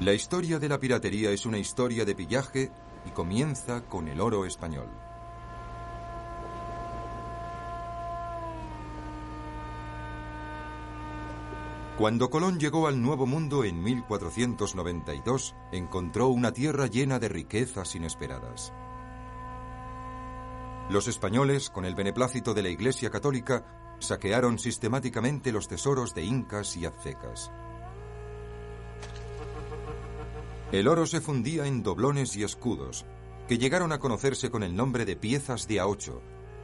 La historia de la piratería es una historia de pillaje y comienza con el oro español. Cuando Colón llegó al Nuevo Mundo en 1492, encontró una tierra llena de riquezas inesperadas. Los españoles, con el beneplácito de la Iglesia Católica, saquearon sistemáticamente los tesoros de incas y aztecas. El oro se fundía en doblones y escudos, que llegaron a conocerse con el nombre de piezas de A8,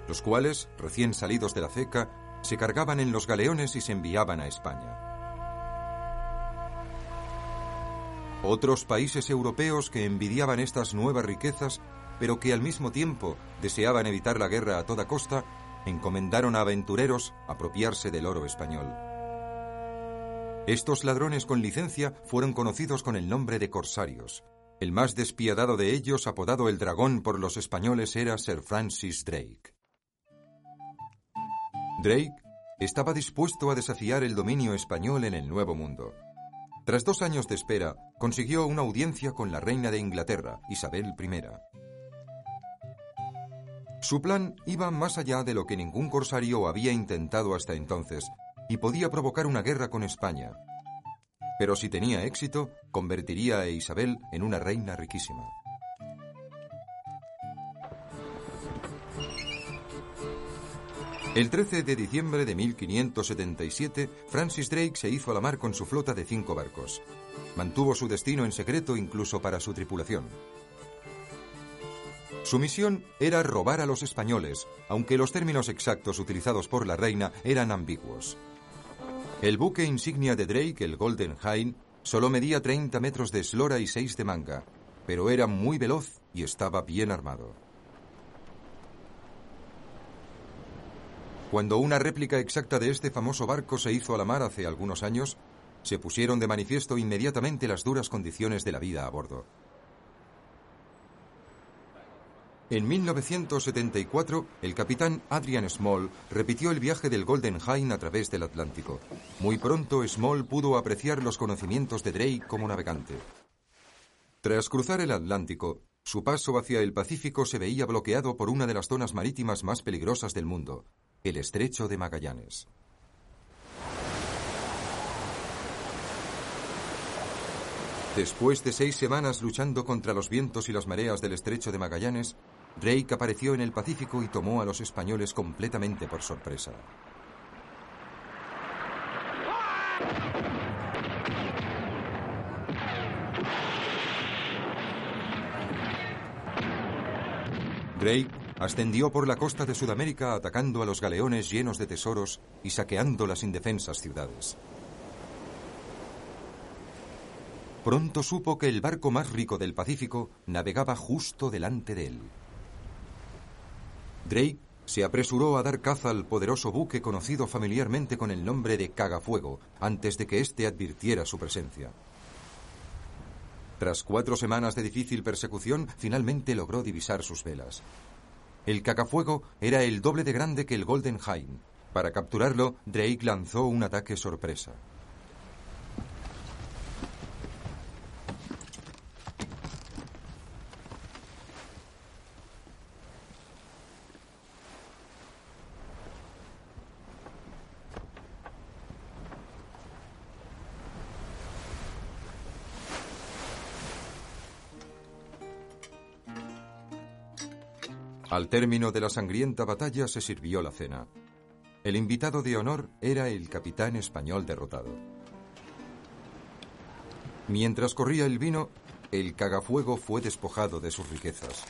los cuales, recién salidos de la ceca, se cargaban en los galeones y se enviaban a España. Otros países europeos que envidiaban estas nuevas riquezas, pero que al mismo tiempo deseaban evitar la guerra a toda costa, encomendaron a aventureros apropiarse del oro español. Estos ladrones con licencia fueron conocidos con el nombre de corsarios. El más despiadado de ellos, apodado el dragón por los españoles, era Sir Francis Drake. Drake estaba dispuesto a desafiar el dominio español en el Nuevo Mundo. Tras dos años de espera, consiguió una audiencia con la reina de Inglaterra, Isabel I. Su plan iba más allá de lo que ningún corsario había intentado hasta entonces, y podía provocar una guerra con España. Pero si tenía éxito, convertiría a Isabel en una reina riquísima. El 13 de diciembre de 1577, Francis Drake se hizo a la mar con su flota de cinco barcos. Mantuvo su destino en secreto incluso para su tripulación. Su misión era robar a los españoles, aunque los términos exactos utilizados por la reina eran ambiguos. El buque insignia de Drake, el Golden Hind, solo medía 30 metros de eslora y 6 de manga, pero era muy veloz y estaba bien armado. Cuando una réplica exacta de este famoso barco se hizo a la mar hace algunos años, se pusieron de manifiesto inmediatamente las duras condiciones de la vida a bordo. En 1974, el capitán Adrian Small repitió el viaje del Golden Hind a través del Atlántico. Muy pronto, Small pudo apreciar los conocimientos de Drake como navegante. Tras cruzar el Atlántico, su paso hacia el Pacífico se veía bloqueado por una de las zonas marítimas más peligrosas del mundo, el Estrecho de Magallanes. Después de seis semanas luchando contra los vientos y las mareas del Estrecho de Magallanes, Drake apareció en el Pacífico y tomó a los españoles completamente por sorpresa. Drake ascendió por la costa de Sudamérica atacando a los galeones llenos de tesoros y saqueando las indefensas ciudades. Pronto supo que el barco más rico del Pacífico navegaba justo delante de él. Drake se apresuró a dar caza al poderoso buque conocido familiarmente con el nombre de Cagafuego antes de que éste advirtiera su presencia. Tras cuatro semanas de difícil persecución, finalmente logró divisar sus velas. El Cagafuego era el doble de grande que el Golden Hind. Para capturarlo, Drake lanzó un ataque sorpresa. Al término de la sangrienta batalla se sirvió la cena. El invitado de honor era el capitán español derrotado. Mientras corría el vino, el cagafuego fue despojado de sus riquezas.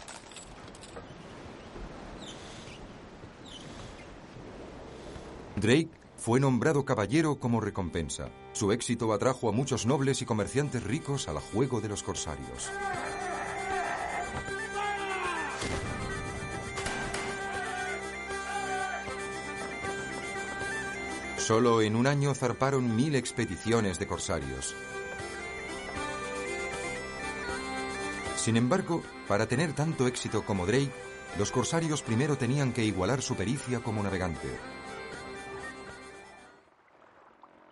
Drake fue nombrado caballero como recompensa. Su éxito atrajo a muchos nobles y comerciantes ricos al juego de los corsarios. Solo en un año zarparon mil expediciones de corsarios. Sin embargo, para tener tanto éxito como Drake, los corsarios primero tenían que igualar su pericia como navegante.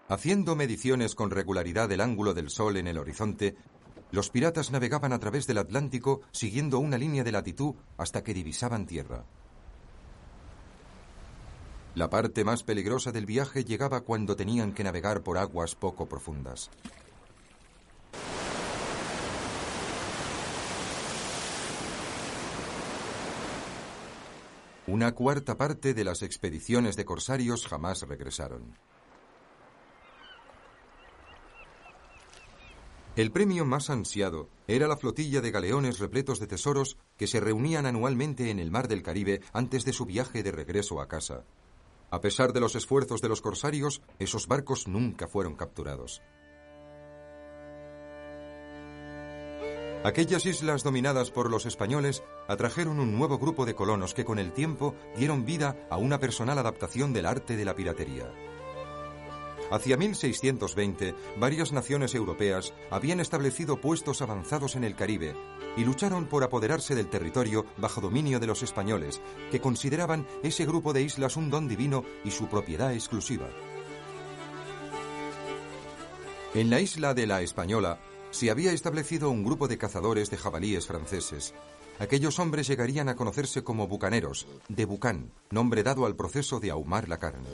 Haciendo mediciones con regularidad del ángulo del sol en el horizonte, los piratas navegaban a través del Atlántico siguiendo una línea de latitud hasta que divisaban tierra. La parte más peligrosa del viaje llegaba cuando tenían que navegar por aguas poco profundas. Una cuarta parte de las expediciones de corsarios jamás regresaron. El premio más ansiado era la flotilla de galeones repletos de tesoros que se reunían anualmente en el mar del Caribe antes de su viaje de regreso a casa. A pesar de los esfuerzos de los corsarios, esos barcos nunca fueron capturados. Aquellas islas dominadas por los españoles atrajeron un nuevo grupo de colonos que con el tiempo dieron vida a una personal adaptación del arte de la piratería. Hacia 1620, varias naciones europeas habían establecido puestos avanzados en el Caribe y lucharon por apoderarse del territorio bajo dominio de los españoles, que consideraban ese grupo de islas un don divino y su propiedad exclusiva. En la isla de la Española se había establecido un grupo de cazadores de jabalíes franceses. Aquellos hombres llegarían a conocerse como bucaneros, de bucán, nombre dado al proceso de ahumar la carne.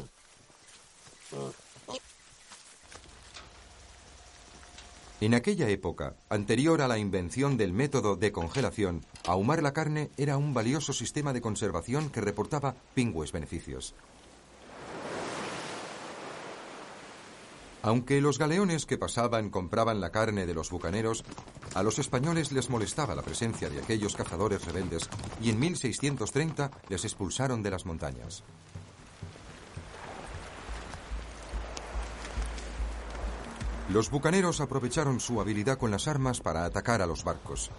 En aquella época, anterior a la invención del método de congelación, ahumar la carne era un valioso sistema de conservación que reportaba pingües beneficios. Aunque los galeones que pasaban compraban la carne de los bucaneros, a los españoles les molestaba la presencia de aquellos cazadores rebeldes y en 1630 les expulsaron de las montañas. Los bucaneros aprovecharon su habilidad con las armas para atacar a los barcos.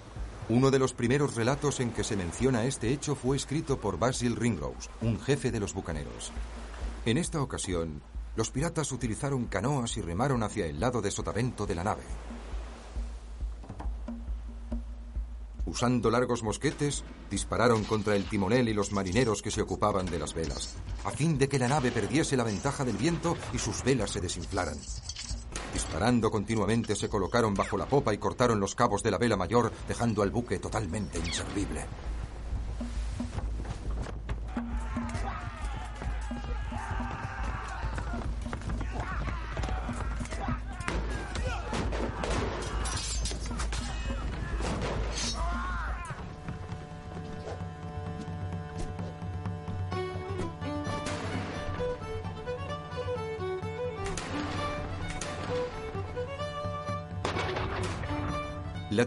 Uno de los primeros relatos en que se menciona este hecho fue escrito por Basil Ringrose, un jefe de los bucaneros. En esta ocasión, los piratas utilizaron canoas y remaron hacia el lado de sotavento de la nave. Usando largos mosquetes, dispararon contra el timonel y los marineros que se ocupaban de las velas, a fin de que la nave perdiese la ventaja del viento y sus velas se desinflaran. Disparando continuamente se colocaron bajo la popa y cortaron los cabos de la vela mayor, dejando al buque totalmente inservible.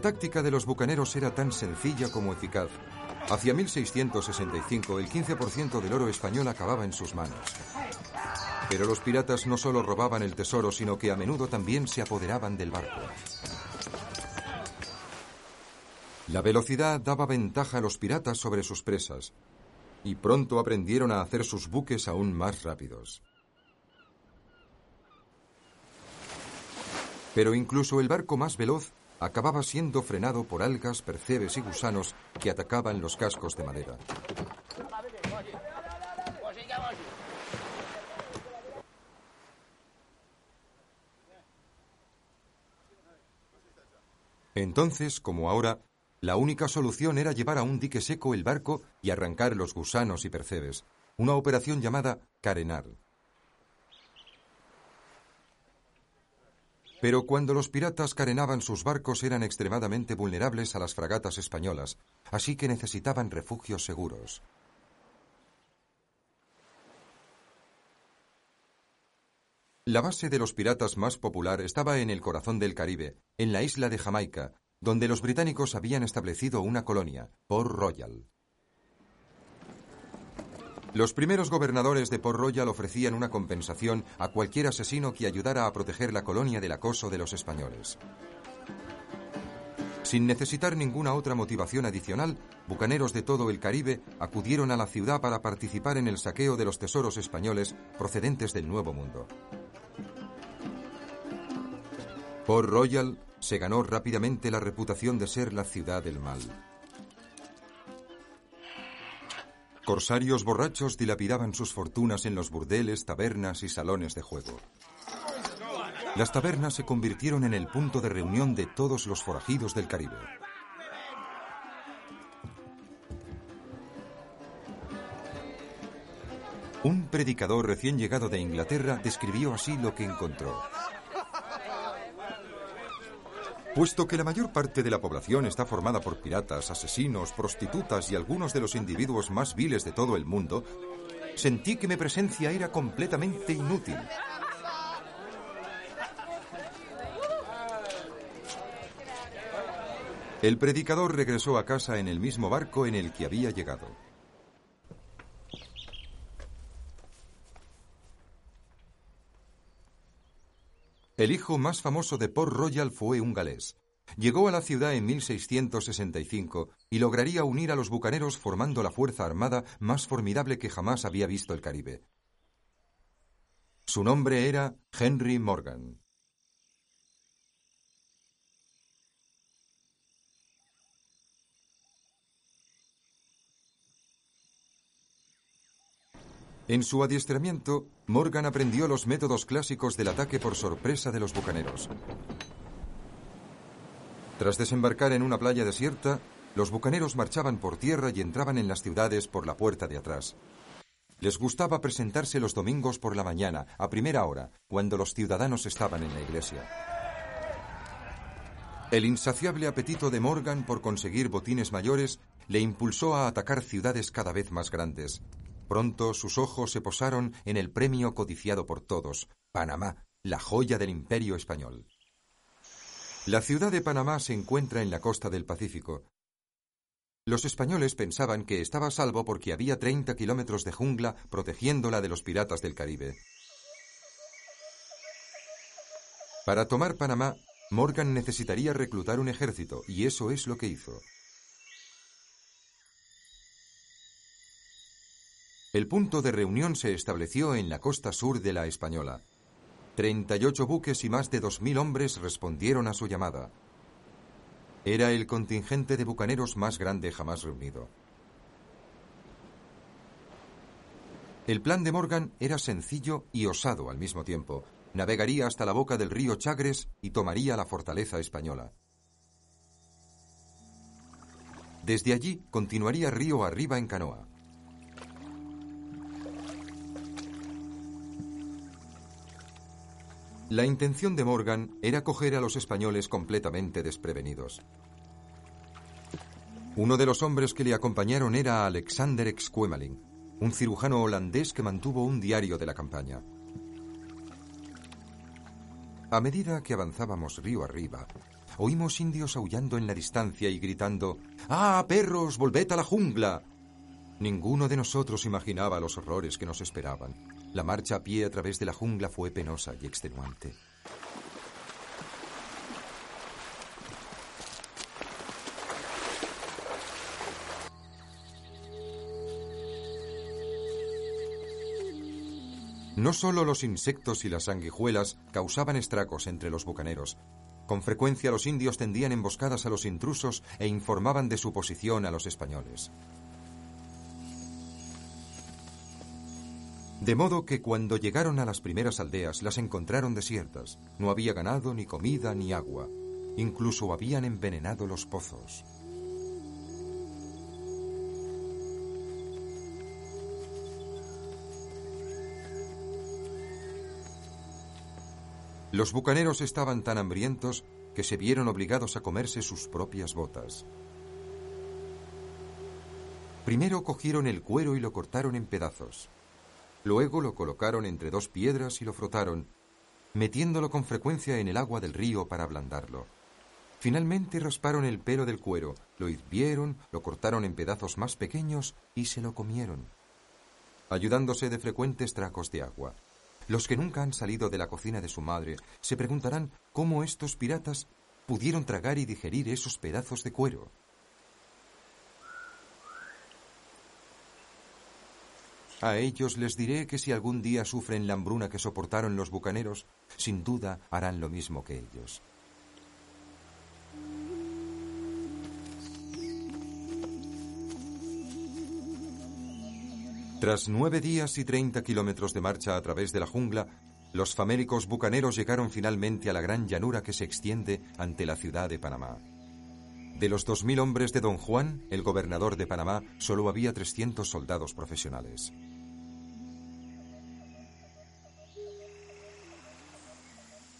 Táctica de los bucaneros era tan sencilla como eficaz. Hacia 1665 el 15% del oro español acababa en sus manos. Pero los piratas no solo robaban el tesoro, sino que a menudo también se apoderaban del barco. La velocidad daba ventaja a los piratas sobre sus presas, y pronto aprendieron a hacer sus buques aún más rápidos. Pero incluso el barco más veloz acababa siendo frenado por algas, percebes y gusanos que atacaban los cascos de madera. Entonces, como ahora, la única solución era llevar a un dique seco el barco y arrancar los gusanos y percebes, una operación llamada carenar. Pero cuando los piratas carenaban sus barcos eran extremadamente vulnerables a las fragatas españolas, así que necesitaban refugios seguros. La base de los piratas más popular estaba en el corazón del Caribe, en la isla de Jamaica, donde los británicos habían establecido una colonia, Port Royal. Los primeros gobernadores de Port Royal ofrecían una compensación a cualquier asesino que ayudara a proteger la colonia del acoso de los españoles. Sin necesitar ninguna otra motivación adicional, bucaneros de todo el Caribe acudieron a la ciudad para participar en el saqueo de los tesoros españoles procedentes del Nuevo Mundo. Port Royal se ganó rápidamente la reputación de ser la ciudad del mal. Corsarios borrachos dilapidaban sus fortunas en los burdeles, tabernas y salones de juego. Las tabernas se convirtieron en el punto de reunión de todos los forajidos del Caribe. Un predicador recién llegado de Inglaterra describió así lo que encontró. Puesto que la mayor parte de la población está formada por piratas, asesinos, prostitutas y algunos de los individuos más viles de todo el mundo, sentí que mi presencia era completamente inútil. El predicador regresó a casa en el mismo barco en el que había llegado. El hijo más famoso de Port Royal fue un galés. Llegó a la ciudad en 1665 y lograría unir a los bucaneros formando la fuerza armada más formidable que jamás había visto el Caribe. Su nombre era Henry Morgan. En su adiestramiento, Morgan aprendió los métodos clásicos del ataque por sorpresa de los bucaneros. Tras desembarcar en una playa desierta, los bucaneros marchaban por tierra y entraban en las ciudades por la puerta de atrás. Les gustaba presentarse los domingos por la mañana, a primera hora, cuando los ciudadanos estaban en la iglesia. El insaciable apetito de Morgan por conseguir botines mayores le impulsó a atacar ciudades cada vez más grandes. Pronto sus ojos se posaron en el premio codiciado por todos, Panamá, la joya del imperio español. La ciudad de Panamá se encuentra en la costa del Pacífico. Los españoles pensaban que estaba a salvo porque había 30 kilómetros de jungla protegiéndola de los piratas del Caribe. Para tomar Panamá, Morgan necesitaría reclutar un ejército, y eso es lo que hizo. El punto de reunión se estableció en la costa sur de la Española. 38 buques y más de 2.000 hombres respondieron a su llamada. Era el contingente de bucaneros más grande jamás reunido. El plan de Morgan era sencillo y osado al mismo tiempo. Navegaría hasta la boca del río Chagres y tomaría la fortaleza española. Desde allí continuaría río arriba en canoa. La intención de Morgan era coger a los españoles completamente desprevenidos. Uno de los hombres que le acompañaron era Alexander Exquemelin, un cirujano holandés que mantuvo un diario de la campaña. A medida que avanzábamos río arriba, oímos indios aullando en la distancia y gritando ¡Ah, perros, volved a la jungla! Ninguno de nosotros imaginaba los horrores que nos esperaban. La marcha a pie a través de la jungla fue penosa y extenuante. No solo los insectos y las sanguijuelas causaban estragos entre los bucaneros. Con frecuencia los indios tendían emboscadas a los intrusos e informaban de su posición a los españoles. De modo que cuando llegaron a las primeras aldeas las encontraron desiertas. No había ganado, ni comida, ni agua. Incluso habían envenenado los pozos. Los bucaneros estaban tan hambrientos que se vieron obligados a comerse sus propias botas. Primero cogieron el cuero y lo cortaron en pedazos. Luego lo colocaron entre dos piedras y lo frotaron, metiéndolo con frecuencia en el agua del río para ablandarlo. Finalmente rasparon el pelo del cuero, lo hirvieron, lo cortaron en pedazos más pequeños y se lo comieron, ayudándose de frecuentes tracos de agua. Los que nunca han salido de la cocina de su madre se preguntarán cómo estos piratas pudieron tragar y digerir esos pedazos de cuero. A ellos les diré que si algún día sufren la hambruna que soportaron los bucaneros, sin duda harán lo mismo que ellos. Tras nueve días y treinta kilómetros de marcha a través de la jungla, los famélicos bucaneros llegaron finalmente a la gran llanura que se extiende ante la ciudad de Panamá. De los 2.000 hombres de Don Juan, el gobernador de Panamá, solo había 300 soldados profesionales.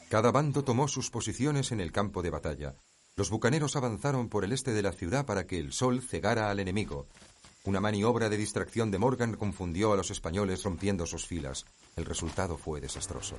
Cada bando tomó sus posiciones en el campo de batalla. Los bucaneros avanzaron por el este de la ciudad para que el sol cegara al enemigo. Una maniobra de distracción de Morgan confundió a los españoles rompiendo sus filas. El resultado fue desastroso.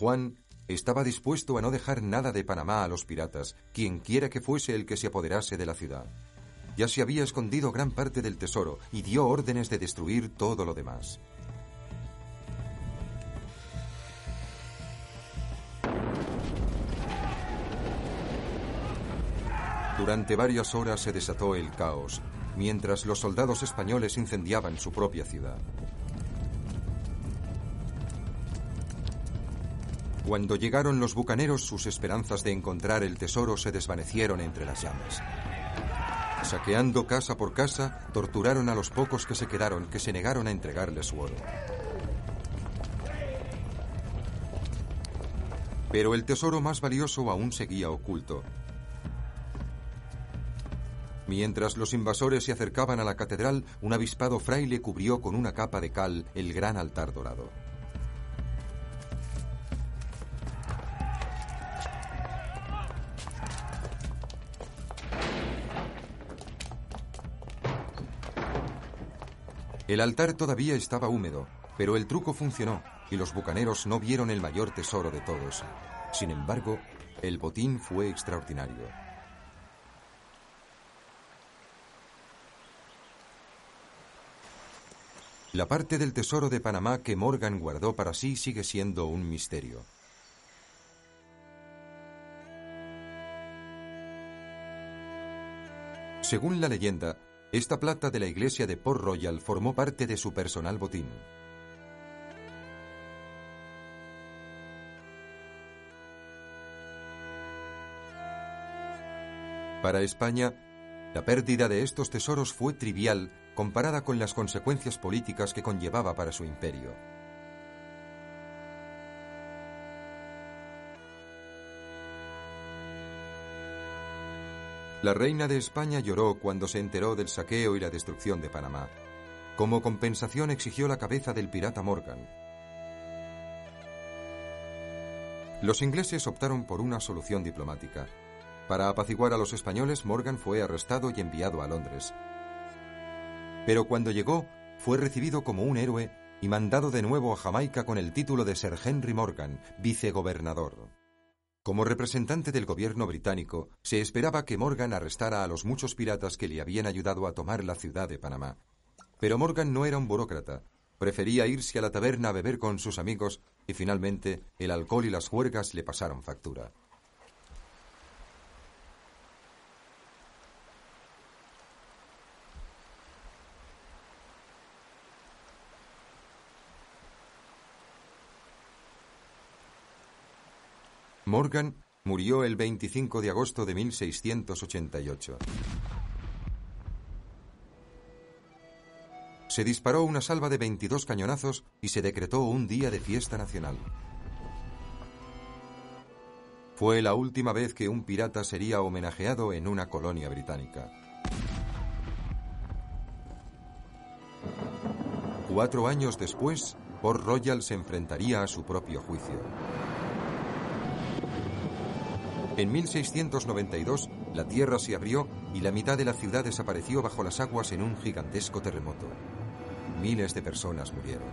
Juan estaba dispuesto a no dejar nada de Panamá a los piratas, quienquiera que fuese el que se apoderase de la ciudad. Ya se había escondido gran parte del tesoro y dio órdenes de destruir todo lo demás. Durante varias horas se desató el caos, mientras los soldados españoles incendiaban su propia ciudad. Cuando llegaron los bucaneros, sus esperanzas de encontrar el tesoro se desvanecieron entre las llamas. Saqueando casa por casa, torturaron a los pocos que se quedaron, que se negaron a entregarle su oro. Pero el tesoro más valioso aún seguía oculto. Mientras los invasores se acercaban a la catedral, un avispado fraile cubrió con una capa de cal el gran altar dorado. El altar todavía estaba húmedo, pero el truco funcionó y los bucaneros no vieron el mayor tesoro de todos. Sin embargo, el botín fue extraordinario. La parte del tesoro de Panamá que Morgan guardó para sí sigue siendo un misterio. Según la leyenda, esta plata de la iglesia de Port Royal formó parte de su personal botín. Para España, la pérdida de estos tesoros fue trivial comparada con las consecuencias políticas que conllevaba para su imperio. La reina de España lloró cuando se enteró del saqueo y la destrucción de Panamá. Como compensación exigió la cabeza del pirata Morgan. Los ingleses optaron por una solución diplomática. Para apaciguar a los españoles, Morgan fue arrestado y enviado a Londres. Pero cuando llegó, fue recibido como un héroe y mandado de nuevo a Jamaica con el título de Sir Henry Morgan, vicegobernador. Como representante del gobierno británico, se esperaba que Morgan arrestara a los muchos piratas que le habían ayudado a tomar la ciudad de Panamá. Pero Morgan no era un burócrata. Prefería irse a la taberna a beber con sus amigos y finalmente el alcohol y las juergas le pasaron factura. Morgan murió el 25 de agosto de 1688. Se disparó una salva de 22 cañonazos y se decretó un día de fiesta nacional. Fue la última vez que un pirata sería homenajeado en una colonia británica. Cuatro años después, Port Royal se enfrentaría a su propio juicio. En 1692, la tierra se abrió y la mitad de la ciudad desapareció bajo las aguas en un gigantesco terremoto. Miles de personas murieron.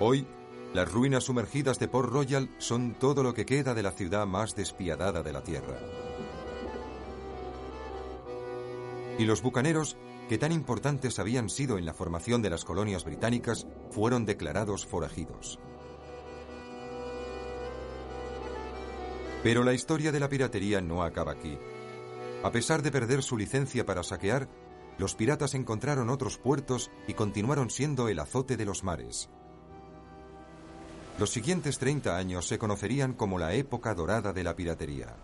Hoy, las ruinas sumergidas de Port Royal son todo lo que queda de la ciudad más despiadada de la Tierra. Y los bucaneros, que tan importantes habían sido en la formación de las colonias británicas, fueron declarados forajidos. Pero la historia de la piratería no acaba aquí. A pesar de perder su licencia para saquear, los piratas encontraron otros puertos y continuaron siendo el azote de los mares. Los siguientes 30 años se conocerían como la época dorada de la piratería.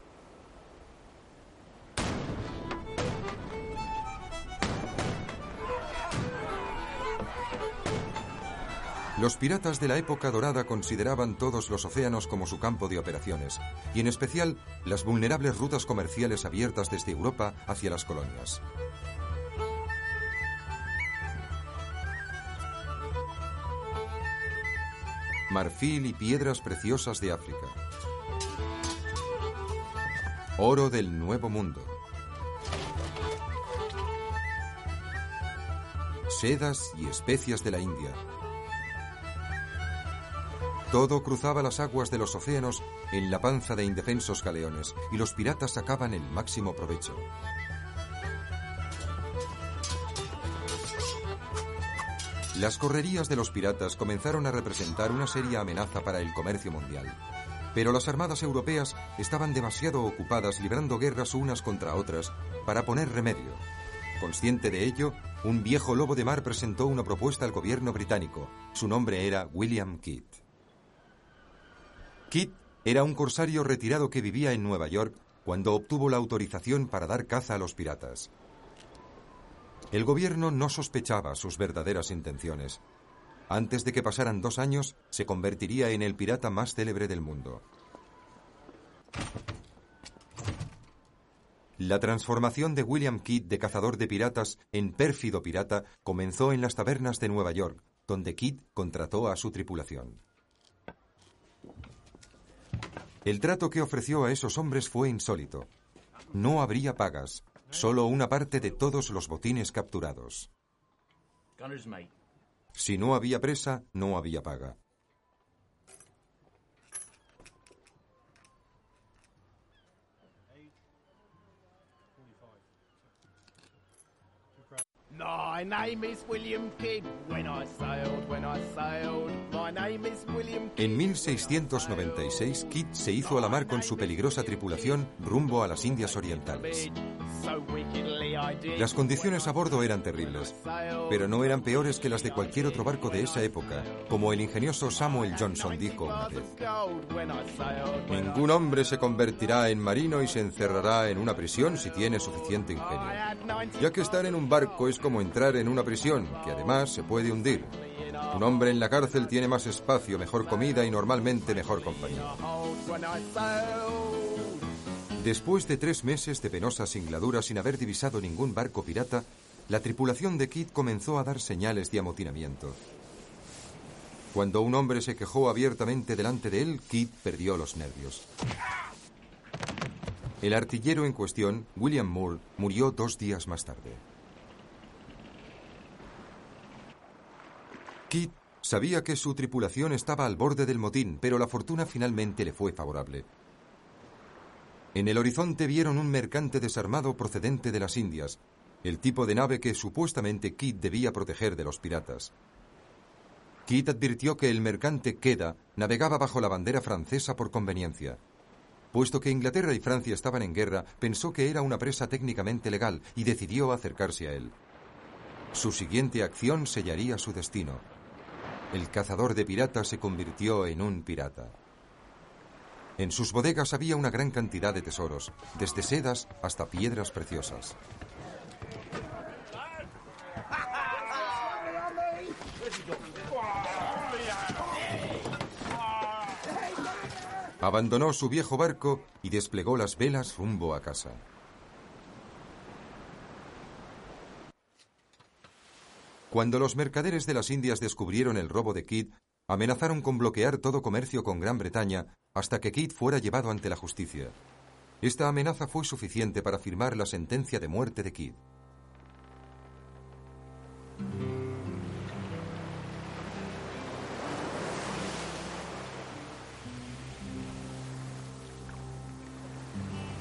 Los piratas de la época dorada consideraban todos los océanos como su campo de operaciones, y en especial las vulnerables rutas comerciales abiertas desde Europa hacia las colonias. Marfil y piedras preciosas de África. Oro del Nuevo Mundo. Sedas y especias de la India todo cruzaba las aguas de los océanos en la panza de indefensos galeones y los piratas sacaban el máximo provecho. Las correrías de los piratas comenzaron a representar una seria amenaza para el comercio mundial. Pero las armadas europeas estaban demasiado ocupadas librando guerras unas contra otras para poner remedio. Consciente de ello, un viejo lobo de mar presentó una propuesta al gobierno británico. Su nombre era William Kidd. Kidd era un corsario retirado que vivía en Nueva York cuando obtuvo la autorización para dar caza a los piratas. El gobierno no sospechaba sus verdaderas intenciones. Antes de que pasaran dos años, se convertiría en el pirata más célebre del mundo. La transformación de William Kidd de cazador de piratas en pérfido pirata comenzó en las tabernas de Nueva York, donde Kidd contrató a su tripulación. El trato que ofreció a esos hombres fue insólito. No habría pagas, solo una parte de todos los botines capturados. Si no había presa, no había paga. En 1696, Kidd se hizo a la mar con su peligrosa tripulación rumbo a las Indias Orientales. Las condiciones a bordo eran terribles, pero no eran peores que las de cualquier otro barco de esa época, como el ingenioso Samuel Johnson dijo una vez. Ningún hombre se convertirá en marino y se encerrará en una prisión si tiene suficiente ingenio, ya que estar en un barco es como entrar en una prisión, que además se puede hundir. Un hombre en la cárcel tiene más espacio, mejor comida y normalmente mejor compañía. Después de tres meses de penosa singladura sin haber divisado ningún barco pirata, la tripulación de Kidd comenzó a dar señales de amotinamiento. Cuando un hombre se quejó abiertamente delante de él, Kidd perdió los nervios. El artillero en cuestión, William Moore, murió dos días más tarde. Kidd sabía que su tripulación estaba al borde del motín, pero la fortuna finalmente le fue favorable. En el horizonte vieron un mercante desarmado procedente de las Indias, el tipo de nave que supuestamente Kidd debía proteger de los piratas. Kidd advirtió que el mercante Queda navegaba bajo la bandera francesa por conveniencia. Puesto que Inglaterra y Francia estaban en guerra, pensó que era una presa técnicamente legal y decidió acercarse a él. Su siguiente acción sellaría su destino. El cazador de piratas se convirtió en un pirata. En sus bodegas había una gran cantidad de tesoros, desde sedas hasta piedras preciosas. Abandonó su viejo barco y desplegó las velas rumbo a casa. Cuando los mercaderes de las Indias descubrieron el robo de Kidd, amenazaron con bloquear todo comercio con Gran Bretaña hasta que Kidd fuera llevado ante la justicia. Esta amenaza fue suficiente para firmar la sentencia de muerte de Kidd.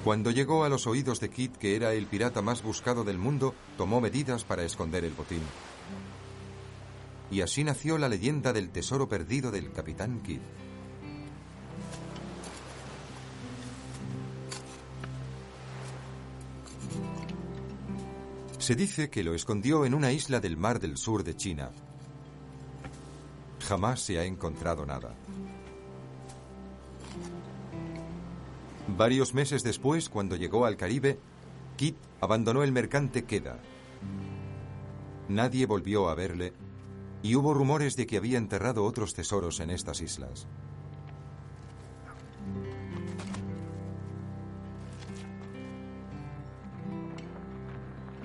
Cuando llegó a los oídos de Kidd que era el pirata más buscado del mundo, tomó medidas para esconder el botín. Y así nació la leyenda del tesoro perdido del capitán Kidd. Se dice que lo escondió en una isla del mar del sur de China. Jamás se ha encontrado nada. Varios meses después, cuando llegó al Caribe, Kit abandonó el mercante Queda. Nadie volvió a verle y hubo rumores de que había enterrado otros tesoros en estas islas.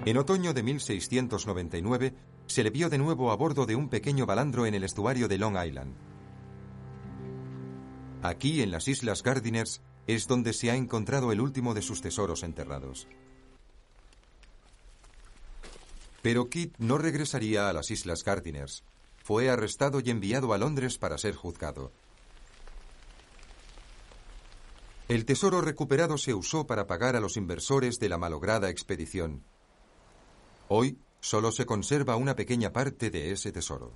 En otoño de 1699 se le vio de nuevo a bordo de un pequeño balandro en el estuario de Long Island. Aquí, en las Islas Gardiners, es donde se ha encontrado el último de sus tesoros enterrados. Pero Kit no regresaría a las Islas Gardiners. Fue arrestado y enviado a Londres para ser juzgado. El tesoro recuperado se usó para pagar a los inversores de la malograda expedición. Hoy solo se conserva una pequeña parte de ese tesoro.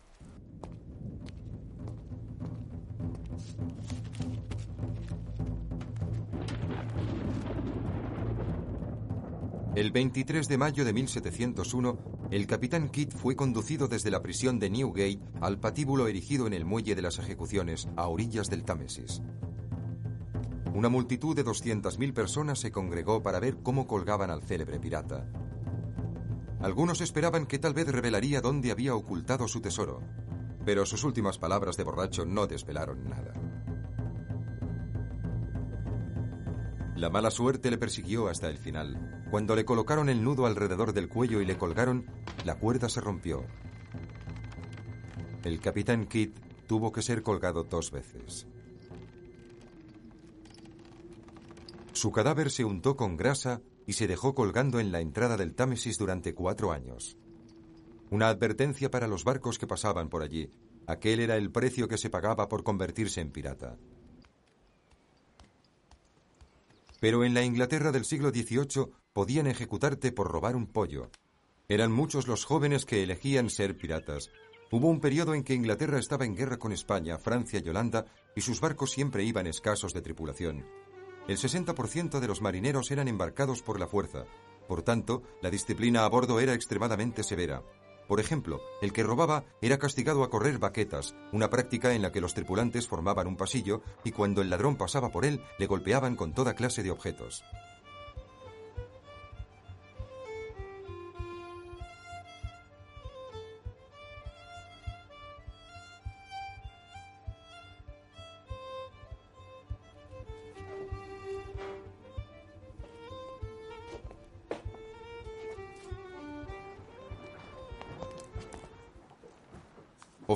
El 23 de mayo de 1701, el capitán Kidd fue conducido desde la prisión de Newgate al patíbulo erigido en el muelle de las ejecuciones, a orillas del Támesis. Una multitud de 200.000 personas se congregó para ver cómo colgaban al célebre pirata. Algunos esperaban que tal vez revelaría dónde había ocultado su tesoro, pero sus últimas palabras de borracho no desvelaron nada. La mala suerte le persiguió hasta el final. Cuando le colocaron el nudo alrededor del cuello y le colgaron, la cuerda se rompió. El capitán Kidd tuvo que ser colgado dos veces. Su cadáver se untó con grasa y se dejó colgando en la entrada del Támesis durante cuatro años. Una advertencia para los barcos que pasaban por allí. Aquel era el precio que se pagaba por convertirse en pirata. Pero en la Inglaterra del siglo XVIII podían ejecutarte por robar un pollo. Eran muchos los jóvenes que elegían ser piratas. Hubo un periodo en que Inglaterra estaba en guerra con España, Francia y Holanda, y sus barcos siempre iban escasos de tripulación. El 60% de los marineros eran embarcados por la fuerza. Por tanto, la disciplina a bordo era extremadamente severa. Por ejemplo, el que robaba era castigado a correr baquetas, una práctica en la que los tripulantes formaban un pasillo y cuando el ladrón pasaba por él le golpeaban con toda clase de objetos.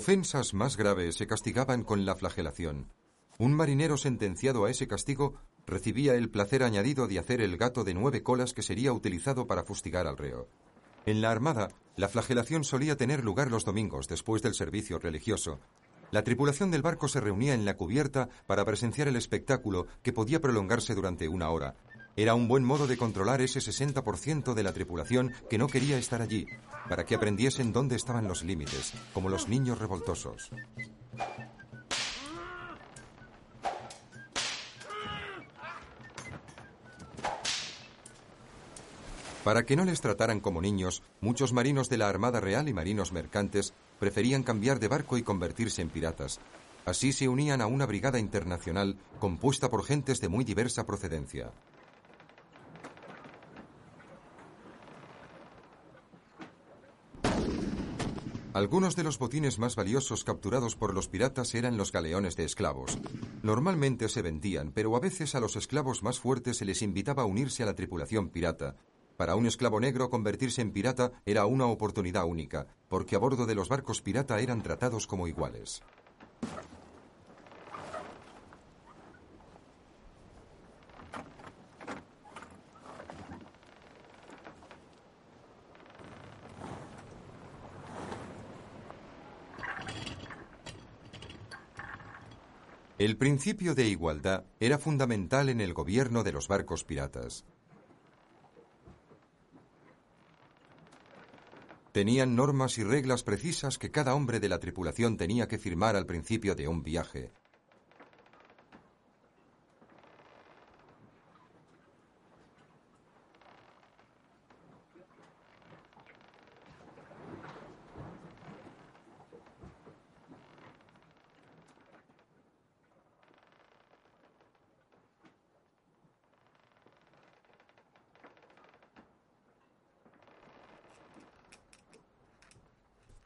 Ofensas más graves se castigaban con la flagelación. Un marinero sentenciado a ese castigo recibía el placer añadido de hacer el gato de nueve colas que sería utilizado para fustigar al reo. En la Armada, la flagelación solía tener lugar los domingos después del servicio religioso. La tripulación del barco se reunía en la cubierta para presenciar el espectáculo que podía prolongarse durante una hora, era un buen modo de controlar ese 60% de la tripulación que no quería estar allí, para que aprendiesen dónde estaban los límites, como los niños revoltosos. Para que no les trataran como niños, muchos marinos de la Armada Real y marinos mercantes preferían cambiar de barco y convertirse en piratas. Así se unían a una brigada internacional compuesta por gentes de muy diversa procedencia. Algunos de los botines más valiosos capturados por los piratas eran los galeones de esclavos. Normalmente se vendían, pero a veces a los esclavos más fuertes se les invitaba a unirse a la tripulación pirata. Para un esclavo negro convertirse en pirata era una oportunidad única, porque a bordo de los barcos pirata eran tratados como iguales. El principio de igualdad era fundamental en el gobierno de los barcos piratas. Tenían normas y reglas precisas que cada hombre de la tripulación tenía que firmar al principio de un viaje.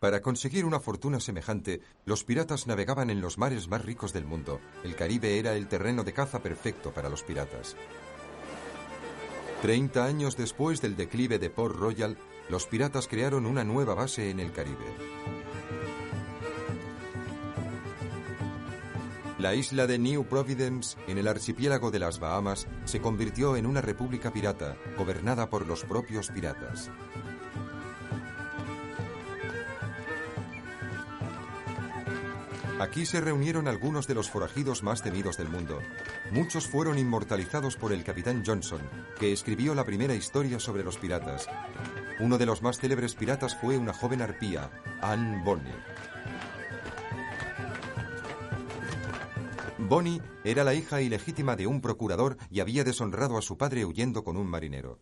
Para conseguir una fortuna semejante, los piratas navegaban en los mares más ricos del mundo. El Caribe era el terreno de caza perfecto para los piratas. Treinta años después del declive de Port Royal, los piratas crearon una nueva base en el Caribe. La isla de New Providence, en el archipiélago de las Bahamas, se convirtió en una república pirata, gobernada por los propios piratas. Aquí se reunieron algunos de los forajidos más temidos del mundo. Muchos fueron inmortalizados por el capitán Johnson, que escribió la primera historia sobre los piratas. Uno de los más célebres piratas fue una joven arpía, Anne Bonny. Bonnie era la hija ilegítima de un procurador y había deshonrado a su padre huyendo con un marinero.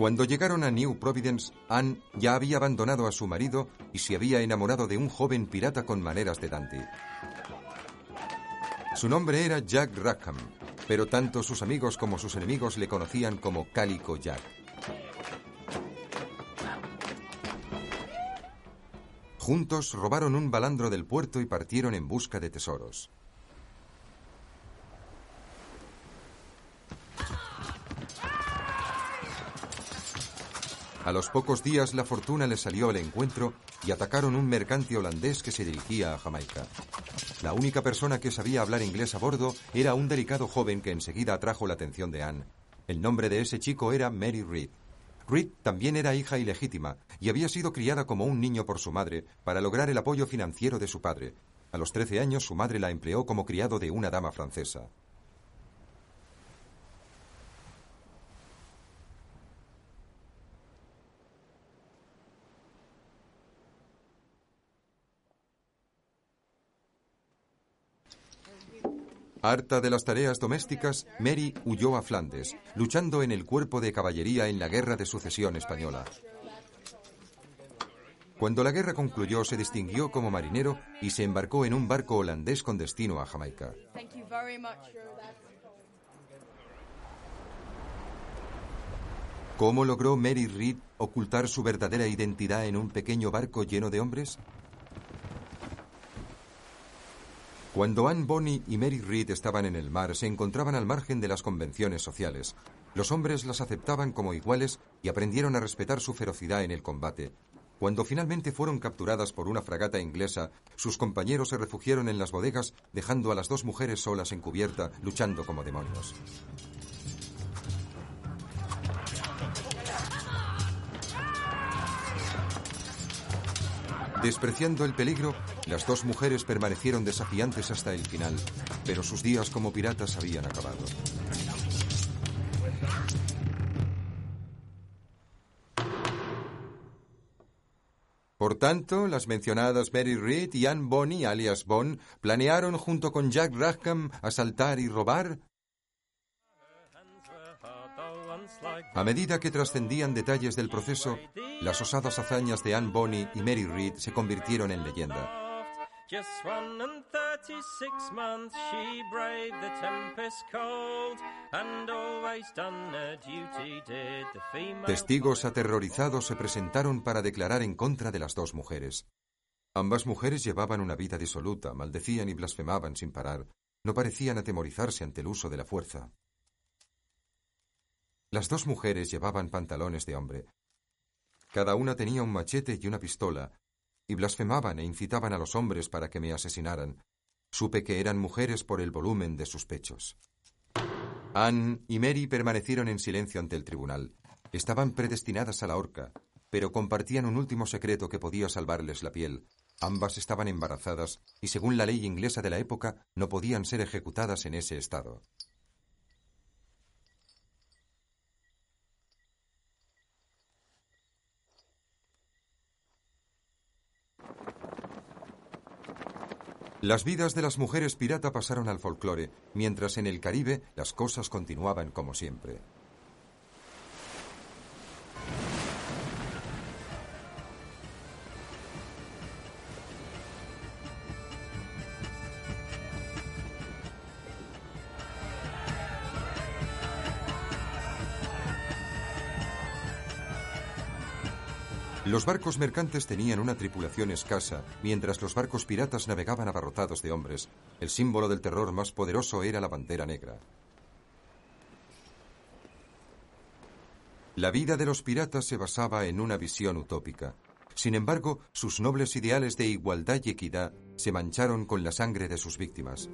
Cuando llegaron a New Providence, Anne ya había abandonado a su marido y se había enamorado de un joven pirata con maneras de dandy. Su nombre era Jack Rackham, pero tanto sus amigos como sus enemigos le conocían como Calico Jack. Juntos robaron un balandro del puerto y partieron en busca de tesoros. A los pocos días la fortuna les salió al encuentro y atacaron un mercante holandés que se dirigía a Jamaica. La única persona que sabía hablar inglés a bordo era un delicado joven que enseguida atrajo la atención de Anne. El nombre de ese chico era Mary Reed. Reed también era hija ilegítima y había sido criada como un niño por su madre para lograr el apoyo financiero de su padre. A los 13 años su madre la empleó como criado de una dama francesa. Harta de las tareas domésticas, Mary huyó a Flandes, luchando en el cuerpo de caballería en la Guerra de Sucesión Española. Cuando la guerra concluyó, se distinguió como marinero y se embarcó en un barco holandés con destino a Jamaica. ¿Cómo logró Mary Reed ocultar su verdadera identidad en un pequeño barco lleno de hombres? Cuando Anne Bonny y Mary Reed estaban en el mar, se encontraban al margen de las convenciones sociales. Los hombres las aceptaban como iguales y aprendieron a respetar su ferocidad en el combate. Cuando finalmente fueron capturadas por una fragata inglesa, sus compañeros se refugiaron en las bodegas, dejando a las dos mujeres solas en cubierta, luchando como demonios. Despreciando el peligro, las dos mujeres permanecieron desafiantes hasta el final, pero sus días como piratas habían acabado. Por tanto, las mencionadas Mary Reed y Anne Bonny, alias Bond, planearon junto con Jack Rackham asaltar y robar A medida que trascendían detalles del proceso, las osadas hazañas de Anne Bonny y Mary Reed se convirtieron en leyenda. Testigos aterrorizados se presentaron para declarar en contra de las dos mujeres. Ambas mujeres llevaban una vida disoluta, maldecían y blasfemaban sin parar. No parecían atemorizarse ante el uso de la fuerza. Las dos mujeres llevaban pantalones de hombre. Cada una tenía un machete y una pistola, y blasfemaban e incitaban a los hombres para que me asesinaran. Supe que eran mujeres por el volumen de sus pechos. Anne y Mary permanecieron en silencio ante el tribunal. Estaban predestinadas a la horca, pero compartían un último secreto que podía salvarles la piel. Ambas estaban embarazadas y según la ley inglesa de la época no podían ser ejecutadas en ese estado. Las vidas de las mujeres pirata pasaron al folclore, mientras en el Caribe las cosas continuaban como siempre. Los barcos mercantes tenían una tripulación escasa, mientras los barcos piratas navegaban abarrotados de hombres. El símbolo del terror más poderoso era la bandera negra. La vida de los piratas se basaba en una visión utópica. Sin embargo, sus nobles ideales de igualdad y equidad se mancharon con la sangre de sus víctimas.